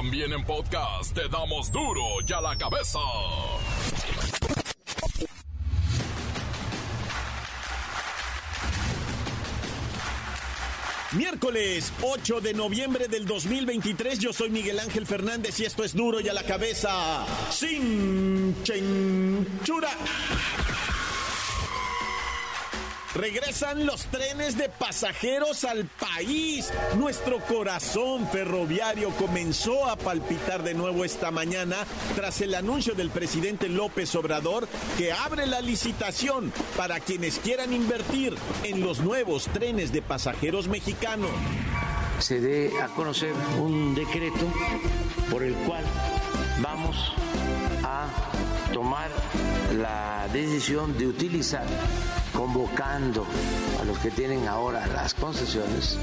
También en podcast te damos duro y a la cabeza. Miércoles 8 de noviembre del 2023, yo soy Miguel Ángel Fernández y esto es duro y a la cabeza sin chenchura. Regresan los trenes de pasajeros al país. Nuestro corazón ferroviario comenzó a palpitar de nuevo esta mañana tras el anuncio del presidente López Obrador que abre la licitación para quienes quieran invertir en los nuevos trenes de pasajeros mexicanos. Se dé a conocer un decreto por el cual vamos a tomar la decisión de utilizar convocando a los que tienen ahora las concesiones,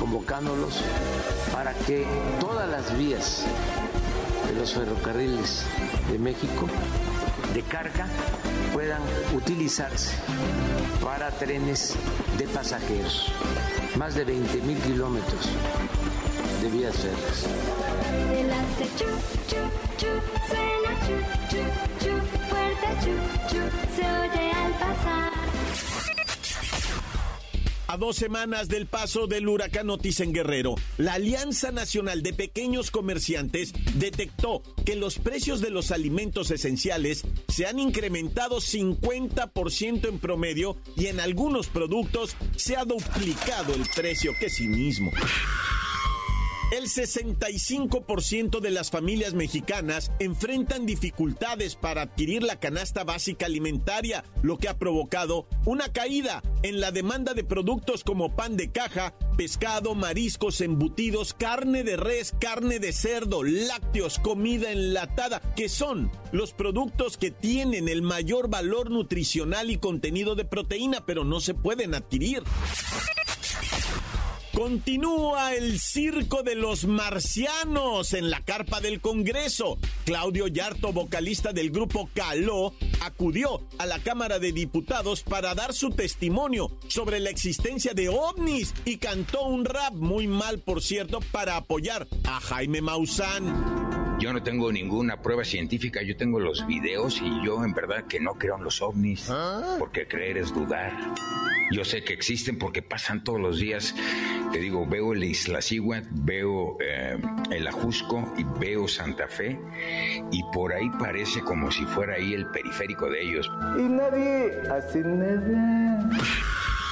convocándolos para que todas las vías de los ferrocarriles de México de carga puedan utilizarse para trenes de pasajeros. Más de 20 mil kilómetros de vías férreas. se oye al pasar. A dos semanas del paso del huracán Otis en Guerrero, la Alianza Nacional de Pequeños Comerciantes detectó que los precios de los alimentos esenciales se han incrementado 50% en promedio y en algunos productos se ha duplicado el precio que sí mismo. El 65% de las familias mexicanas enfrentan dificultades para adquirir la canasta básica alimentaria, lo que ha provocado una caída en la demanda de productos como pan de caja, pescado, mariscos, embutidos, carne de res, carne de cerdo, lácteos, comida enlatada, que son los productos que tienen el mayor valor nutricional y contenido de proteína, pero no se pueden adquirir. Continúa el circo de los marcianos en la carpa del Congreso. Claudio Yarto, vocalista del grupo Caló, acudió a la Cámara de Diputados para dar su testimonio sobre la existencia de ovnis y cantó un rap muy mal, por cierto, para apoyar a Jaime Maussan. Yo no tengo ninguna prueba científica, yo tengo los videos y yo en verdad que no creo en los ovnis, ¿Ah? porque creer es dudar. Yo sé que existen porque pasan todos los días. Te digo, veo el Isla Sigua, veo eh, el Ajusco y veo Santa Fe y por ahí parece como si fuera ahí el periférico de ellos. Y nadie hace nada.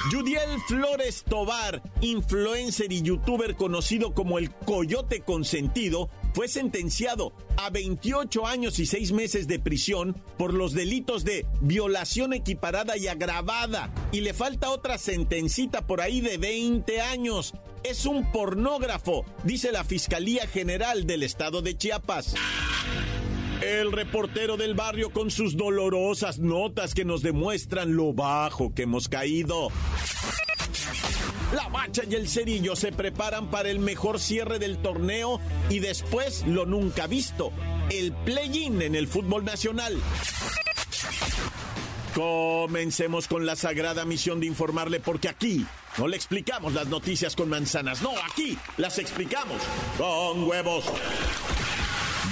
Yudiel Flores Tobar, influencer y youtuber conocido como el Coyote Consentido, fue sentenciado a 28 años y 6 meses de prisión por los delitos de violación equiparada y agravada. Y le falta otra sentencita por ahí de 20 años. Es un pornógrafo, dice la Fiscalía General del Estado de Chiapas. El reportero del barrio con sus dolorosas notas que nos demuestran lo bajo que hemos caído. La Bacha y el Cerillo se preparan para el mejor cierre del torneo y después lo nunca visto, el play-in en el fútbol nacional. Comencemos con la sagrada misión de informarle porque aquí no le explicamos las noticias con manzanas, no, aquí las explicamos con huevos.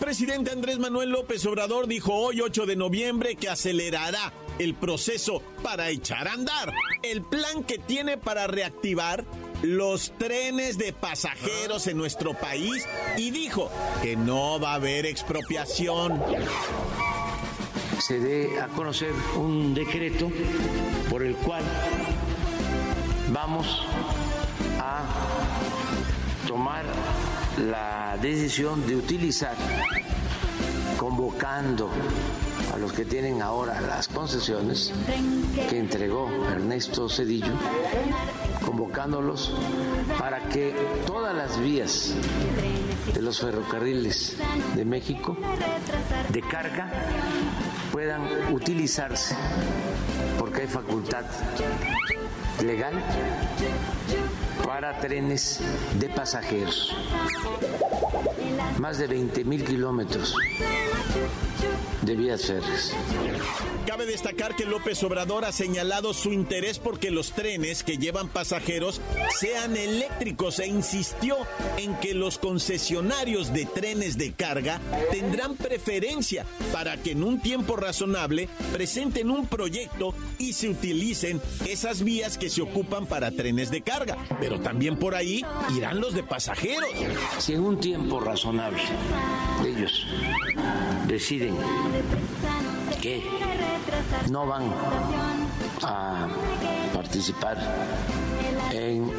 Presidente Andrés Manuel López Obrador dijo hoy 8 de noviembre que acelerará el proceso para echar a andar el plan que tiene para reactivar los trenes de pasajeros en nuestro país y dijo que no va a haber expropiación. Se dé a conocer un decreto por el cual vamos a tomar la decisión de utilizar, convocando a los que tienen ahora las concesiones que entregó Ernesto Cedillo, convocándolos para que todas las vías de los ferrocarriles de México de carga puedan utilizarse porque hay facultad legal para trenes de pasajeros. Más de 20 mil kilómetros de vías férreas. Cabe destacar que López Obrador ha señalado su interés porque los trenes que llevan pasajeros sean eléctricos e insistió en que los concesionarios de trenes de carga tendrán preferencia para que en un tiempo razonable presenten un proyecto y se utilicen esas vías que se ocupan para trenes de carga. Pero también por ahí irán los de pasajeros. Si en un tiempo razonable ellos deciden que no van a participar en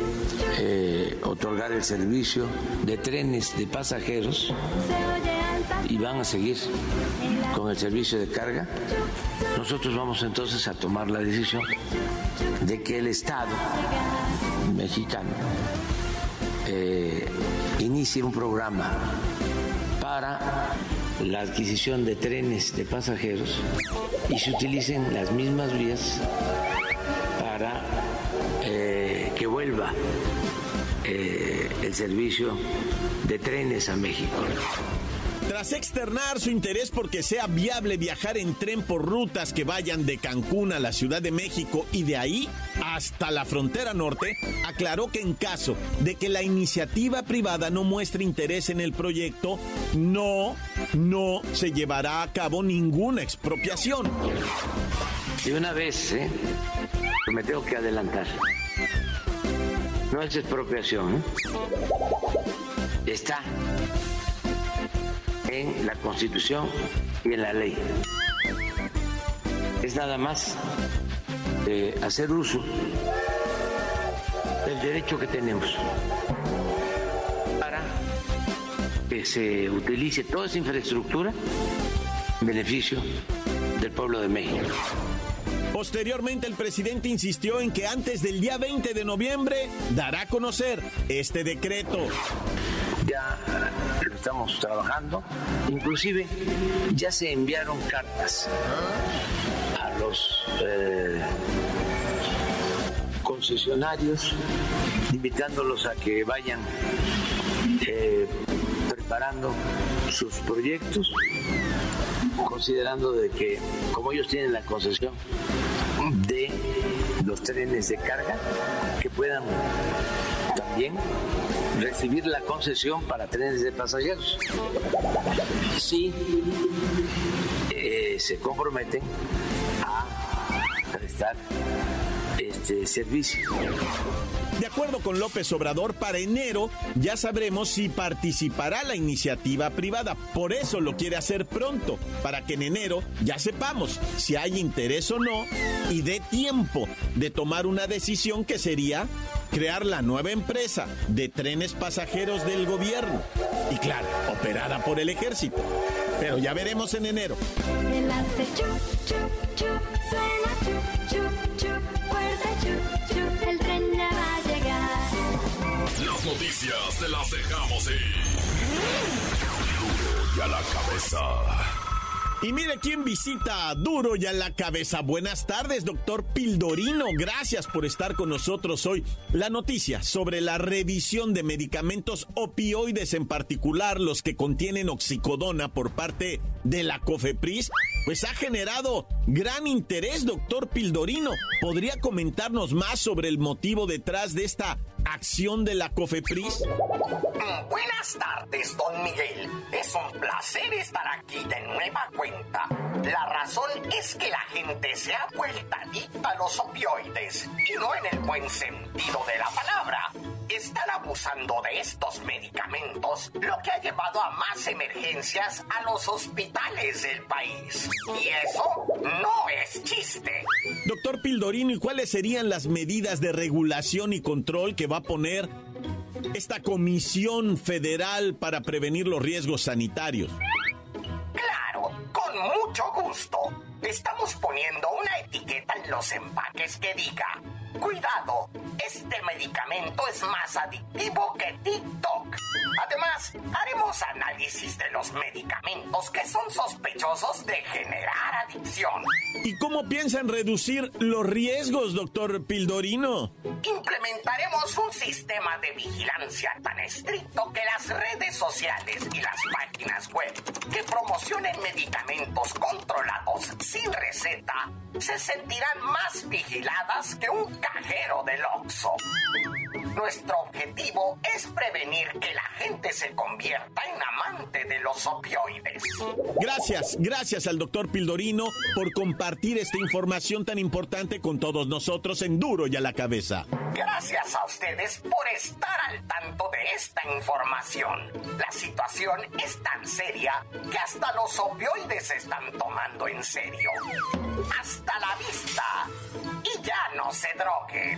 eh, otorgar el servicio de trenes de pasajeros y van a seguir con el servicio de carga, nosotros vamos entonces a tomar la decisión de que el Estado mexicano eh, inicie un programa para la adquisición de trenes de pasajeros y se utilicen las mismas vías para eh, que vuelva eh, el servicio de trenes a México. Tras externar su interés porque sea viable viajar en tren por rutas que vayan de Cancún a la Ciudad de México y de ahí hasta la frontera norte, aclaró que en caso de que la iniciativa privada no muestre interés en el proyecto, no, no se llevará a cabo ninguna expropiación. De una vez, ¿eh? me tengo que adelantar. No es expropiación. ¿eh? Está en la Constitución y en la ley. Es nada más de hacer uso del derecho que tenemos para que se utilice toda esa infraestructura en beneficio del pueblo de México. Posteriormente, el presidente insistió en que antes del día 20 de noviembre dará a conocer este decreto. Estamos trabajando. Inclusive ya se enviaron cartas a los eh, concesionarios invitándolos a que vayan eh, preparando sus proyectos considerando de que como ellos tienen la concesión de los trenes de carga que puedan también recibir la concesión para trenes de pasajeros. Si eh, se comprometen a prestar este servicio. De acuerdo con López Obrador, para enero ya sabremos si participará la iniciativa privada. Por eso lo quiere hacer pronto, para que en enero ya sepamos si hay interés o no y dé tiempo de tomar una decisión que sería crear la nueva empresa de trenes pasajeros del gobierno. Y claro, operada por el ejército. Pero ya veremos en enero. El tren ya va a llegar. Las noticias te las dejamos ir. Duro y a la cabeza. Y mire quién visita Duro y a la cabeza. Buenas tardes, doctor Pildorino. Gracias por estar con nosotros hoy. La noticia sobre la revisión de medicamentos opioides, en particular los que contienen oxicodona por parte de la COFEPRIS, pues ha generado gran interés, doctor Pildorino. ¿Podría comentarnos más sobre el motivo detrás de esta acción de la COFEPRIS? Buenas tardes, don Miguel. Es un placer estar aquí de nueva cuenta. La razón es que la gente se ha vuelto a los opioides y no en el buen sentido de la palabra. Están abusando de estos medicamentos, lo que ha llevado a más emergencias a los hospitales del país. Y eso no es chiste. Doctor Pildorino, ¿y cuáles serían las medidas de regulación y control que va a poner esta Comisión Federal para prevenir los riesgos sanitarios? Claro, con mucho gusto. Estamos poniendo una etiqueta en los empaques que diga, cuidado, Este medicamento es más adictivo que TikTok. Además, haremos análisis de los medicamentos que son sospechosos de generar adicción. ¿Y cómo piensan reducir los riesgos, doctor Pildorino? Implementaremos un sistema de vigilancia tan estricto que las redes sociales y las páginas web que promocionen medicamentos controlados sin receta se sentirán más vigiladas que un cajero del Oxxo. Nuestro objetivo es prevenir que la gente se convierta en amante de los opioides. Gracias, gracias al doctor Pildorino por compartir esta información tan importante con todos nosotros en Duro y a la cabeza. Gracias a ustedes por estar al tanto de esta información. La situación es tan seria que hasta los opioides se están tomando en serio. Hasta la vista y ya no se drogue.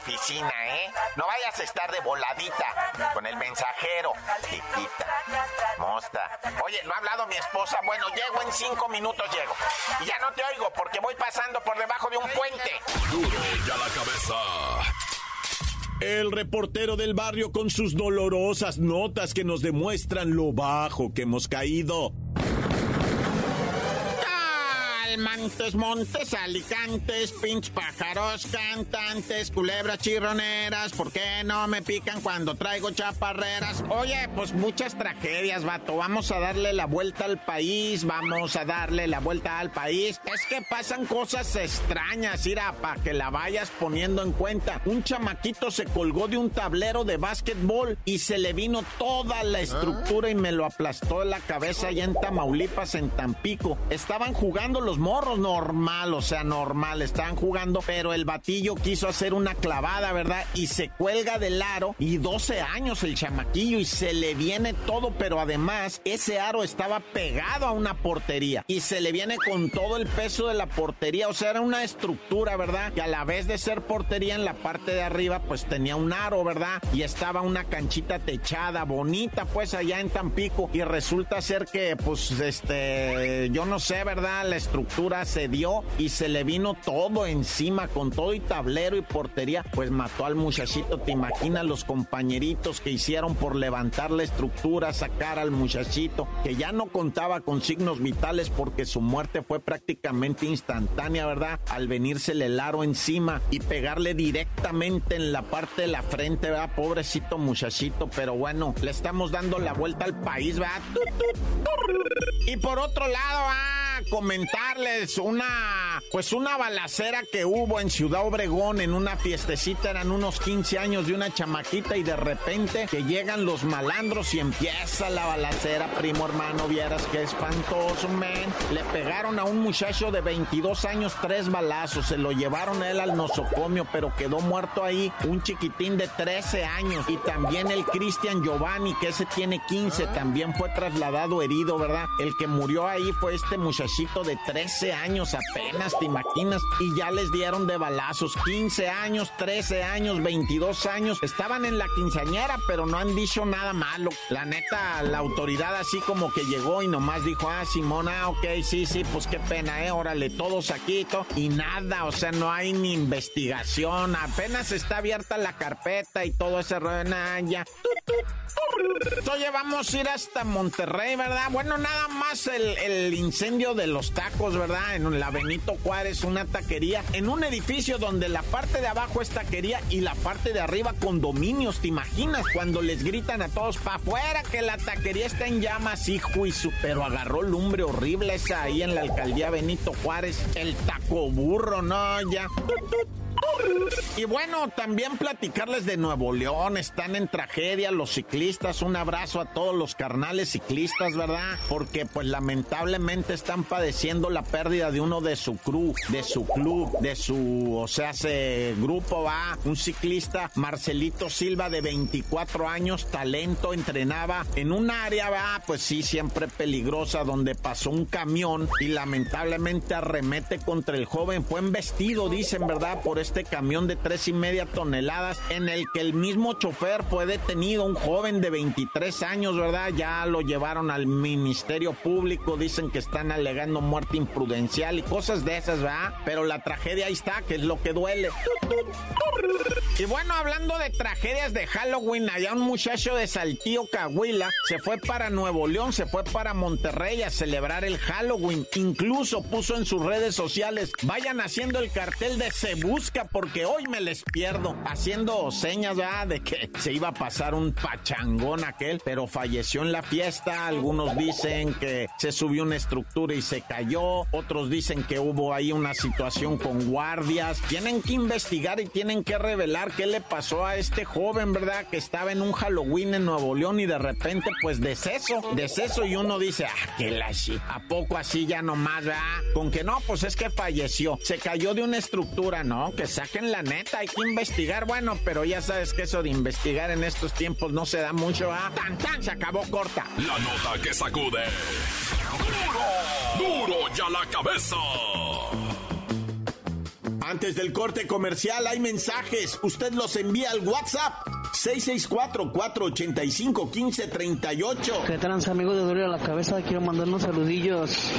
oficina, ¿eh? No vayas a estar de voladita con el mensajero, chiquita. Mosta. Oye, no ha hablado mi esposa. Bueno, llego en cinco minutos, llego. Y ya no te oigo porque voy pasando por debajo de un puente. Duro y a la cabeza. El reportero del barrio con sus dolorosas notas que nos demuestran lo bajo que hemos caído. Montes, montes, alicantes, pinch pájaros, cantantes, culebras chirroneras, ¿por qué no me pican cuando traigo chaparreras? Oye, pues muchas tragedias, vato. Vamos a darle la vuelta al país, vamos a darle la vuelta al país. Es que pasan cosas extrañas, Ira, para que la vayas poniendo en cuenta. Un chamaquito se colgó de un tablero de básquetbol y se le vino toda la estructura y me lo aplastó en la cabeza allá en Tamaulipas, en Tampico. Estaban jugando los normal, o sea, normal, estaban jugando, pero el batillo quiso hacer una clavada, ¿verdad? Y se cuelga del aro y 12 años el chamaquillo y se le viene todo, pero además ese aro estaba pegado a una portería y se le viene con todo el peso de la portería, o sea, era una estructura, ¿verdad? Que a la vez de ser portería en la parte de arriba, pues tenía un aro, ¿verdad? Y estaba una canchita techada, bonita, pues allá en Tampico y resulta ser que, pues, este, yo no sé, ¿verdad? La estructura se dio y se le vino todo encima con todo y tablero y portería, pues mató al muchachito. ¿Te imaginas los compañeritos que hicieron por levantar la estructura, sacar al muchachito, que ya no contaba con signos vitales porque su muerte fue prácticamente instantánea, ¿verdad? Al venírsele el aro encima y pegarle directamente en la parte de la frente, ¿verdad? Pobrecito muchachito, pero bueno, le estamos dando la vuelta al país, ¿verdad? Y por otro lado, ah, comentarles una, pues una balacera que hubo en Ciudad Obregón en una fiestecita, eran unos 15 años de una chamaquita y de repente que llegan los malandros y empieza la balacera, primo hermano, vieras que espantoso, man. Le pegaron a un muchacho de 22 años tres balazos, se lo llevaron a él al nosocomio, pero quedó muerto ahí un chiquitín de 13 años y también el Cristian Giovanni, que ese tiene 15, también fue trasladado herido, ¿verdad? El que murió ahí fue este de 13 años apenas, ¿te imaginas? Y ya les dieron de balazos 15 años, 13 años, 22 años. Estaban en la quinceañera, pero no han dicho nada malo. La neta, la autoridad así como que llegó y nomás dijo, ah, Simona, ok, sí, sí, pues qué pena, eh, órale, todos aquí, to-". y nada, o sea, no hay ni investigación, apenas está abierta la carpeta y todo ese rollo, nah, ya. oye, vamos a ir hasta Monterrey, ¿verdad? Bueno, nada más el, el incendio de los tacos, ¿verdad? En la Benito Juárez, una taquería, en un edificio donde la parte de abajo es taquería y la parte de arriba condominios, ¿te imaginas? Cuando les gritan a todos para afuera que la taquería está en llamas, hijo y su, pero agarró lumbre horrible esa ahí en la alcaldía Benito Juárez, el taco burro, no, ya. Y bueno, también platicarles de Nuevo León. Están en tragedia los ciclistas. Un abrazo a todos los carnales ciclistas, ¿verdad? Porque pues lamentablemente están padeciendo la pérdida de uno de su crew, de su club, de su, o sea, ese grupo va. Un ciclista, Marcelito Silva, de 24 años, talento, entrenaba en un área, va, pues sí, siempre peligrosa, donde pasó un camión y lamentablemente arremete contra el joven. Fue embestido, dicen, ¿verdad? Por este camión de tres y media toneladas en el que el mismo chofer fue detenido, un joven de 23 años, ¿verdad? Ya lo llevaron al Ministerio Público, dicen que están alegando muerte imprudencial y cosas de esas, ¿verdad? Pero la tragedia ahí está, que es lo que duele. Y bueno, hablando de tragedias de Halloween, allá un muchacho de Saltillo, Cahuila, se fue para Nuevo León, se fue para Monterrey a celebrar el Halloween. Incluso puso en sus redes sociales, vayan haciendo el cartel de Se Busca porque hoy me les pierdo. Haciendo señas ya de que se iba a pasar un pachangón aquel, pero falleció en la fiesta. Algunos dicen que se subió una estructura y se cayó. Otros dicen que hubo ahí una situación con guardias. Tienen que investigar y tienen que revelar qué le pasó a este joven, ¿verdad? Que estaba en un Halloween en Nuevo León y de repente, pues deceso, deceso. Y uno dice, ah, que la ¿A poco así ya nomás, ¿verdad? Con que no, pues es que falleció. Se cayó de una estructura, ¿no? Que saquen la neta, hay que investigar. Bueno, pero ya sabes que eso de investigar en estos tiempos no se da mucho, ¿ah? ¡Tan, tan! Se acabó corta. La nota que sacude. ¡Duro! ¡Duro ya la cabeza! Antes del corte comercial hay mensajes. Usted los envía al WhatsApp 664-485-1538. ¿Qué trans amigos de Duro a la Cabeza? Quiero mandar unos saludillos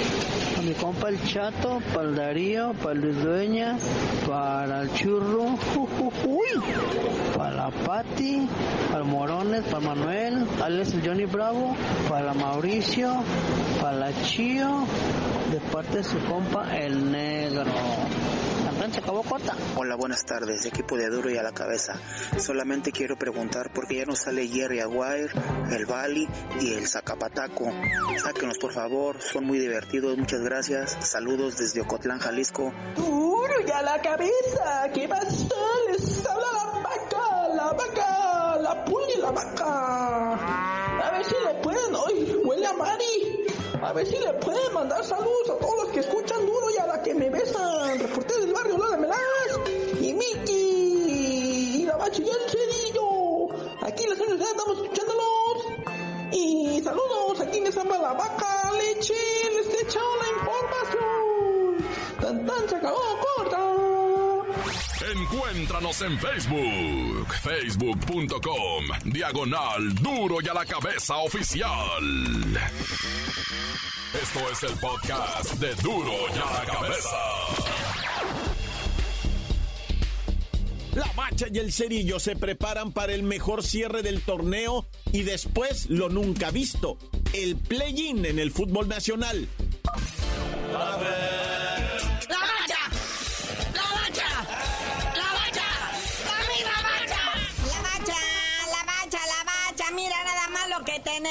a mi compa el Chato, para el Darío, para el Luis Dueña, para el Churro, uy, para la Patti, para el Morones, para Manuel, Alex el Johnny Bravo, para Mauricio, para la Chío, de parte de su compa el Negro. Se acabó corta. Hola, buenas tardes, equipo de Duro y a la Cabeza. Solamente quiero preguntar por qué ya no sale Jerry Aguirre, el Bali y el Zacapataco. Sáquenos por favor, son muy divertidos, muchas gracias. Saludos desde Ocotlán, Jalisco. Duro y a la cabeza, ¿qué pasó? Les habla la vaca, la vaca, la pulga y la vaca. A ver si le pueden, hoy huele a Mari. A ver si le pueden mandar saludos a todos los que escuchan duro y a la que me besan. Reporté del barrio Lola Melas y Miki y la bacha y el. Aquí en la ciudad estamos escuchándolos. Y saludos, aquí me samba la vaca, leche, les he echado la información. Tan tan se acabó corta. Encuéntranos en Facebook, facebook.com, diagonal duro y a la cabeza oficial. Esto es el podcast de duro y a la cabeza. La Bacha y el Cerillo se preparan para el mejor cierre del torneo y después lo nunca visto, el play-in en el fútbol nacional.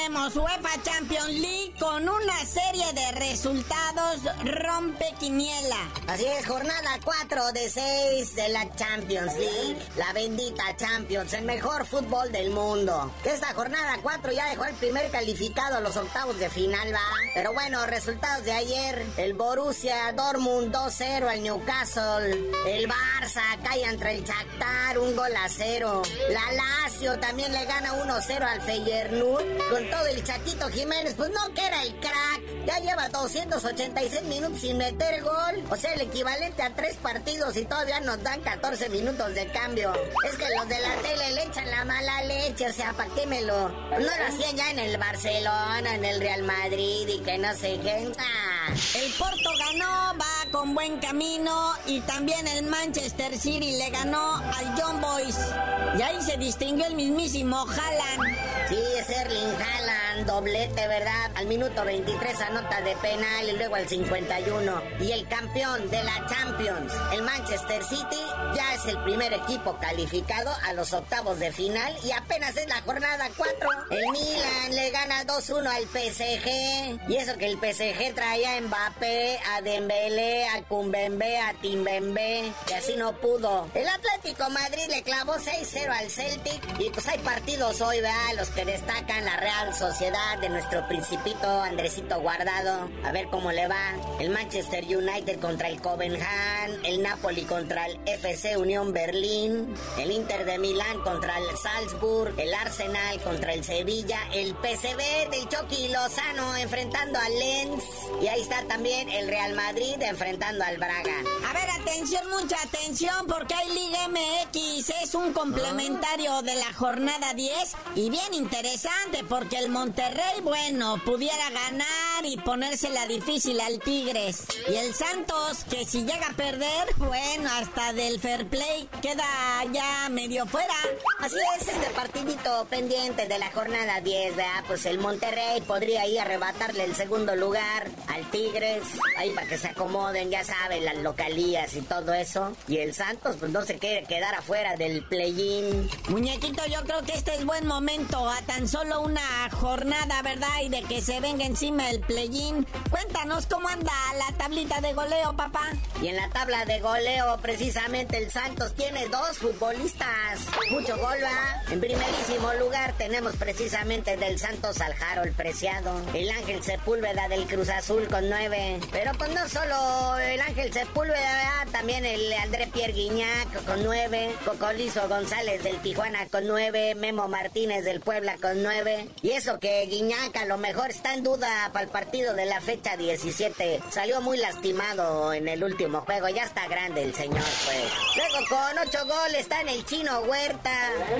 Tenemos UEFA Champions League con una serie de resultados rompe quiniela. Así es, jornada 4 de 6 de la Champions League. La bendita Champions, el mejor fútbol del mundo. Que esta jornada 4 ya dejó el primer calificado a los octavos de final, va. Pero bueno, resultados de ayer. El Borussia Dortmund 2-0 al Newcastle. El Barça cae entre el Shakhtar un gol a cero. La Lazio también le gana 1-0 al Feyenoord todo el Chatito Jiménez, pues no que era el crack. Ya lleva 286 minutos sin meter gol. O sea, el equivalente a tres partidos y todavía nos dan 14 minutos de cambio. Es que los de la tele le echan la mala leche, o sea, ¿para qué me lo...? No lo hacían ya en el Barcelona, en el Real Madrid y que no sé qué. Ah. El Porto ganó, va con buen camino y también el Manchester City le ganó al John Boys. Y ahí se distinguió el mismísimo Haaland. Sí, es Erling Haaland, doblete, ¿verdad? Al minuto 23 anota de penal y luego al 51. Y el campeón de la Champions, el Manchester City, ya es el primer equipo calificado a los octavos de final y apenas es la jornada 4. El Milan le gana 2-1 al PSG. Y eso que el PSG traía a Mbappé, a Dembélé, a Kumbembe, a Timbembe, que así no pudo. El Atlético Madrid le clavó 6-0 al Celtic y pues hay partidos hoy, ¿verdad? Los que destacan la Real Sociedad de nuestro principito Andresito Guardado. A ver cómo le va. El Manchester United contra el Copenhagen, el Napoli contra el FC Unión Berlín, el Inter de Milán contra el Salzburg, el Arsenal contra el Sevilla, el PSV del Chucky Lozano enfrentando al Lens y ahí está también el Real Madrid enfrentando al Braga. A ver, atención, mucha atención, porque hay Liga MX, es un complementario de la jornada 10 y bien interesante, porque el Monterrey, bueno, pudiera ganar y ponérsela difícil al Tigres. Y el Santos, que si llega a perder, bueno, hasta del fair play queda ya medio fuera. Así es, este partidito pendiente de la jornada 10, ¿verdad? Pues el Monterrey podría ir a arrebatarle el segundo lugar al Tigres, ahí para que se acomoden, ya saben, las localías y todo eso. Y el Santos, pues no se quiere quedar afuera del play-in. Muñequito, yo creo que este es buen momento, a tan solo una jornada, ¿verdad? Y de que se venga encima el play-in. Cuéntanos cómo anda la tablita de goleo, papá. Y en la tabla de goleo, precisamente el Santos tiene dos futbolistas. Mucho gol, ¿va? En primerísimo lugar tenemos precisamente del Santos al el Preciado. El Ángel Sepúlveda del Cruz Azul con nueve. Pero pues no solo el Ángel Sepúlveda, también el André Pierre Guiñac con nueve. Cocolizo González del Tijuana con nueve. Memo Martínez del Puebla con nueve. Y eso que Guiñac a lo mejor está en duda para el partido de la fecha 17. Salió muy lastimado en el último juego. Ya está grande el señor, pues. Luego con ocho goles está en el Chino Huerta.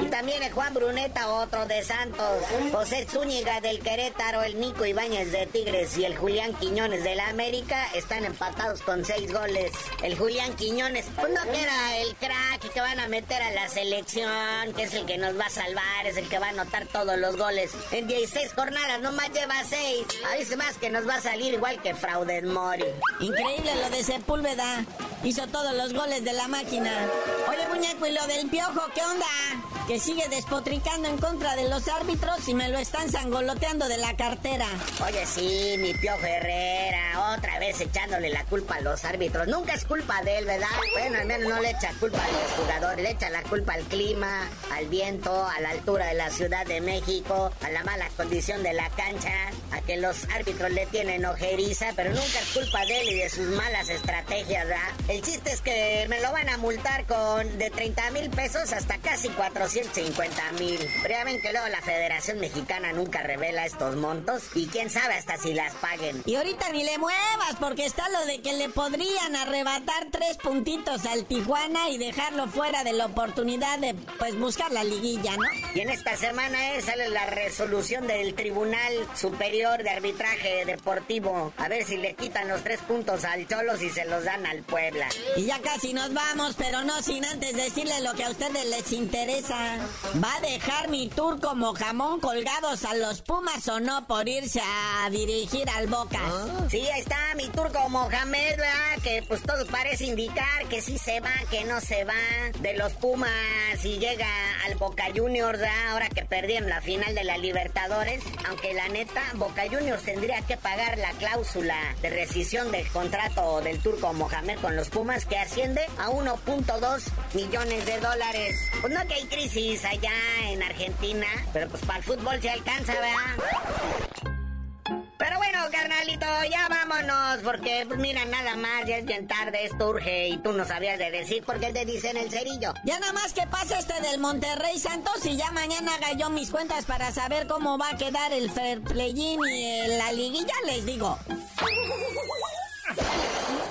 Y también el Juan Bruneta, otro de Santos. José Zúñiga del Querétaro, el Nico Ibáñez de Tigres y el Julián Quiñones de la América están empatados con seis goles. El Julián Quiñones, pues no que era el crack que van a meter a la selección, que es el que nos va a salvar, es el que va a anotar todos los goles. En 16 jornadas nomás lleva 6. A más que nos va a salir igual que Frauden Mori. Increíble lo de Sepúlveda. Hizo todos los goles de la máquina. Oye, muñeco, ¿y lo del piojo qué onda? Que sigue despotricando en contra de los árbitros y me lo están sangoloteando de la cartera. Oye, sí, mi piojo Herrera, otra vez echándole la culpa a los árbitros. Nunca es culpa de él, ¿verdad? Bueno, al menos no le echa culpa a los jugadores, le echa la culpa al clima, al viento, a la altura de la Ciudad de México, a la mala condición de la cancha, a que los árbitros le tienen ojeriza, pero nunca es culpa de él y de sus malas estrategias, ¿verdad? El chiste es que me lo van a multar con de 30 mil pesos hasta casi 450 mil. Pero ya ven que luego la Federación Mexicana nunca revela estos montos y quién sabe hasta si las paguen. Y ahorita ni le muevas porque está lo de que le podrían arrebatar tres puntitos al Tijuana y dejarlo fuera de la oportunidad de pues buscar la liguilla, ¿no? Y en esta semana eh, sale la resolución del Tribunal Superior de Arbitraje Deportivo. A ver si le quitan los tres puntos al Cholos y se los dan al Puebla. Y ya casi nos vamos, pero no sin antes decirle lo que a ustedes les interesa. ¿Va a dejar mi tour como jamón colgados a los Pumas o no por irse a dirigir al Bocas? ¿Ah? Sí, ahí está mi tour como Mohamed, ¿verdad? Que pues todo parece indicar que sí se va, que no se va de los Pumas y llega al Boca Juniors, ¿verdad? Ahora que perdieron la final de la Libertadores. Aunque la neta, Boca Juniors tendría que pagar la cláusula de rescisión del contrato del turco Mohamed con los Pumas que asciende a 1.2 millones de dólares. Pues no que hay crisis allá en Argentina, pero pues para el fútbol se alcanza, ¿verdad? Pero bueno, carnalito, ya vámonos, porque pues mira, nada más, ya es bien tarde, esto urge y tú no sabías de decir porque te dicen el cerillo. Ya nada más que pase este del Monterrey Santos y ya mañana haga yo mis cuentas para saber cómo va a quedar el fair play y la liguilla, les digo.